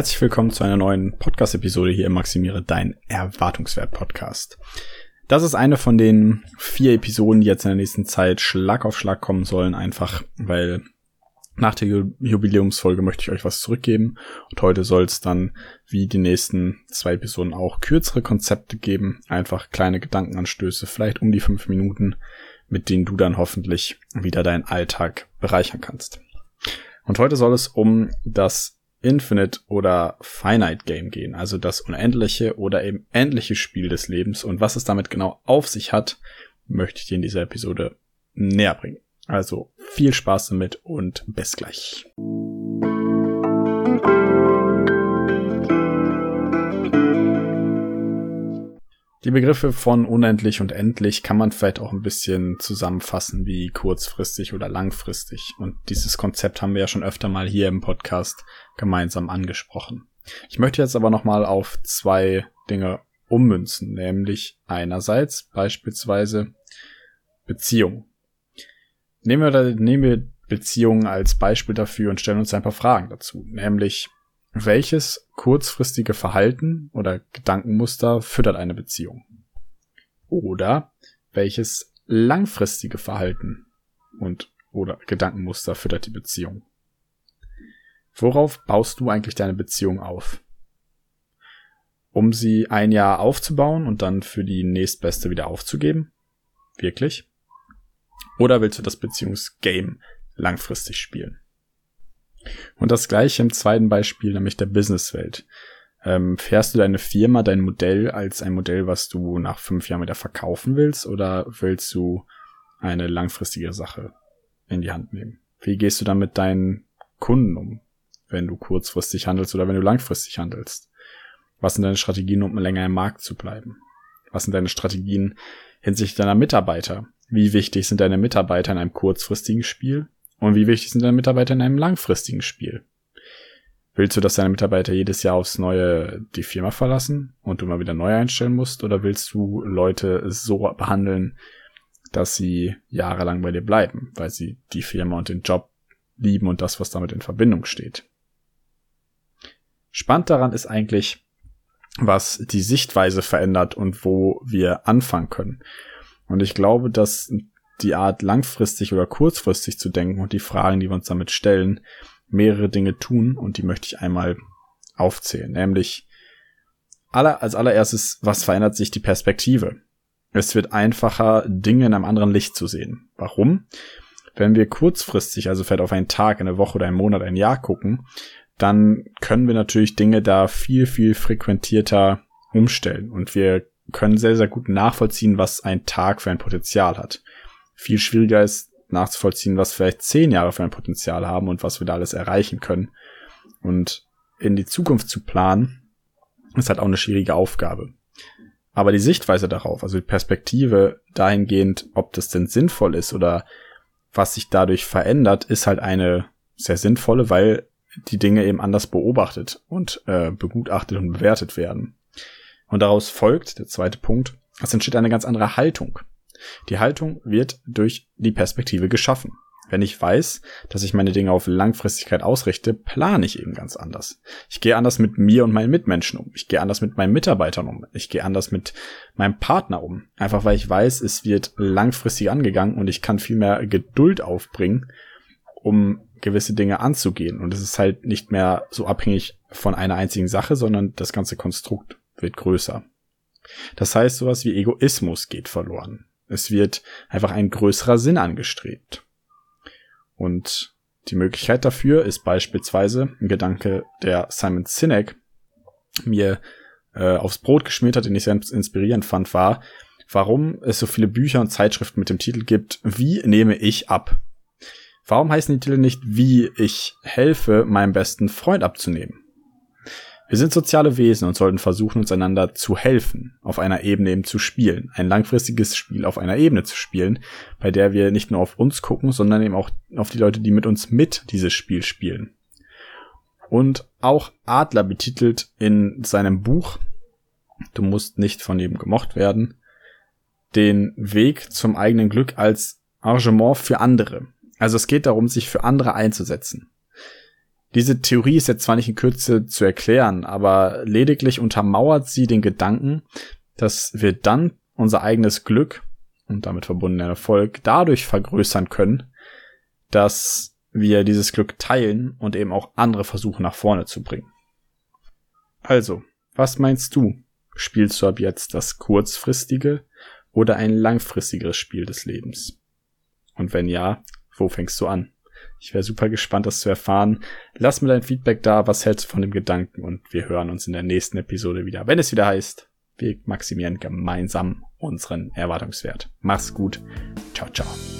Herzlich willkommen zu einer neuen Podcast-Episode hier im Maximiere dein Erwartungswert-Podcast. Das ist eine von den vier Episoden, die jetzt in der nächsten Zeit Schlag auf Schlag kommen sollen, einfach weil nach der Jubiläumsfolge möchte ich euch was zurückgeben. Und heute soll es dann, wie die nächsten zwei Episoden auch, kürzere Konzepte geben. Einfach kleine Gedankenanstöße, vielleicht um die fünf Minuten, mit denen du dann hoffentlich wieder deinen Alltag bereichern kannst. Und heute soll es um das Infinite oder Finite Game gehen, also das unendliche oder eben endliche Spiel des Lebens und was es damit genau auf sich hat, möchte ich dir in dieser Episode näher bringen. Also viel Spaß damit und bis gleich. Die Begriffe von unendlich und endlich kann man vielleicht auch ein bisschen zusammenfassen wie kurzfristig oder langfristig. Und dieses Konzept haben wir ja schon öfter mal hier im Podcast gemeinsam angesprochen. Ich möchte jetzt aber nochmal auf zwei Dinge ummünzen, nämlich einerseits beispielsweise Beziehung. Nehmen wir, nehmen wir Beziehungen als Beispiel dafür und stellen uns ein paar Fragen dazu, nämlich welches kurzfristige Verhalten oder Gedankenmuster füttert eine Beziehung? Oder welches langfristige Verhalten und oder Gedankenmuster füttert die Beziehung? Worauf baust du eigentlich deine Beziehung auf? Um sie ein Jahr aufzubauen und dann für die nächstbeste wieder aufzugeben? Wirklich? Oder willst du das Beziehungsgame langfristig spielen? Und das gleiche im zweiten Beispiel, nämlich der Businesswelt. Ähm, fährst du deine Firma, dein Modell als ein Modell, was du nach fünf Jahren wieder verkaufen willst, oder willst du eine langfristige Sache in die Hand nehmen? Wie gehst du dann mit deinen Kunden um, wenn du kurzfristig handelst oder wenn du langfristig handelst? Was sind deine Strategien, um länger im Markt zu bleiben? Was sind deine Strategien hinsichtlich deiner Mitarbeiter? Wie wichtig sind deine Mitarbeiter in einem kurzfristigen Spiel? Und wie wichtig sind deine Mitarbeiter in einem langfristigen Spiel? Willst du, dass deine Mitarbeiter jedes Jahr aufs Neue die Firma verlassen und du mal wieder neu einstellen musst? Oder willst du Leute so behandeln, dass sie jahrelang bei dir bleiben, weil sie die Firma und den Job lieben und das, was damit in Verbindung steht? Spannend daran ist eigentlich, was die Sichtweise verändert und wo wir anfangen können. Und ich glaube, dass die Art langfristig oder kurzfristig zu denken und die Fragen, die wir uns damit stellen, mehrere Dinge tun und die möchte ich einmal aufzählen. Nämlich aller, als allererstes, was verändert sich die Perspektive? Es wird einfacher, Dinge in einem anderen Licht zu sehen. Warum? Wenn wir kurzfristig, also vielleicht auf einen Tag, eine Woche oder einen Monat, ein Jahr gucken, dann können wir natürlich Dinge da viel, viel frequentierter umstellen und wir können sehr, sehr gut nachvollziehen, was ein Tag für ein Potenzial hat viel schwieriger ist nachzuvollziehen, was vielleicht zehn Jahre für ein Potenzial haben und was wir da alles erreichen können. Und in die Zukunft zu planen, ist halt auch eine schwierige Aufgabe. Aber die Sichtweise darauf, also die Perspektive dahingehend, ob das denn sinnvoll ist oder was sich dadurch verändert, ist halt eine sehr sinnvolle, weil die Dinge eben anders beobachtet und äh, begutachtet und bewertet werden. Und daraus folgt, der zweite Punkt, es entsteht eine ganz andere Haltung. Die Haltung wird durch die Perspektive geschaffen. Wenn ich weiß, dass ich meine Dinge auf Langfristigkeit ausrichte, plane ich eben ganz anders. Ich gehe anders mit mir und meinen Mitmenschen um. Ich gehe anders mit meinen Mitarbeitern um. Ich gehe anders mit meinem Partner um. Einfach weil ich weiß, es wird langfristig angegangen und ich kann viel mehr Geduld aufbringen, um gewisse Dinge anzugehen. Und es ist halt nicht mehr so abhängig von einer einzigen Sache, sondern das ganze Konstrukt wird größer. Das heißt, sowas wie Egoismus geht verloren. Es wird einfach ein größerer Sinn angestrebt. Und die Möglichkeit dafür ist beispielsweise ein Gedanke, der Simon Sinek mir äh, aufs Brot geschmiert hat, den ich sehr inspirierend fand, war, warum es so viele Bücher und Zeitschriften mit dem Titel gibt, wie nehme ich ab? Warum heißen die Titel nicht, wie ich helfe, meinem besten Freund abzunehmen? Wir sind soziale Wesen und sollten versuchen, uns einander zu helfen, auf einer Ebene eben zu spielen. Ein langfristiges Spiel auf einer Ebene zu spielen, bei der wir nicht nur auf uns gucken, sondern eben auch auf die Leute, die mit uns mit dieses Spiel spielen. Und auch Adler betitelt in seinem Buch, du musst nicht von jedem gemocht werden, den Weg zum eigenen Glück als Arrangement für andere. Also es geht darum, sich für andere einzusetzen Diese Theorie ist jetzt zwar nicht in Kürze zu erklären, aber lediglich untermauert sie den Gedanken, dass wir dann unser eigenes Glück und damit verbundenen Erfolg dadurch vergrößern können, dass wir dieses Glück teilen und eben auch andere versuchen nach vorne zu bringen. Also, was meinst du? Spielst du ab jetzt das kurzfristige oder ein langfristigeres Spiel des Lebens? Und wenn ja, wo fängst du an? Ich wäre super gespannt, das zu erfahren. Lass mir dein Feedback da, was hältst du von dem Gedanken und wir hören uns in der nächsten Episode wieder, wenn es wieder heißt, wir maximieren gemeinsam unseren Erwartungswert. Mach's gut. Ciao, ciao.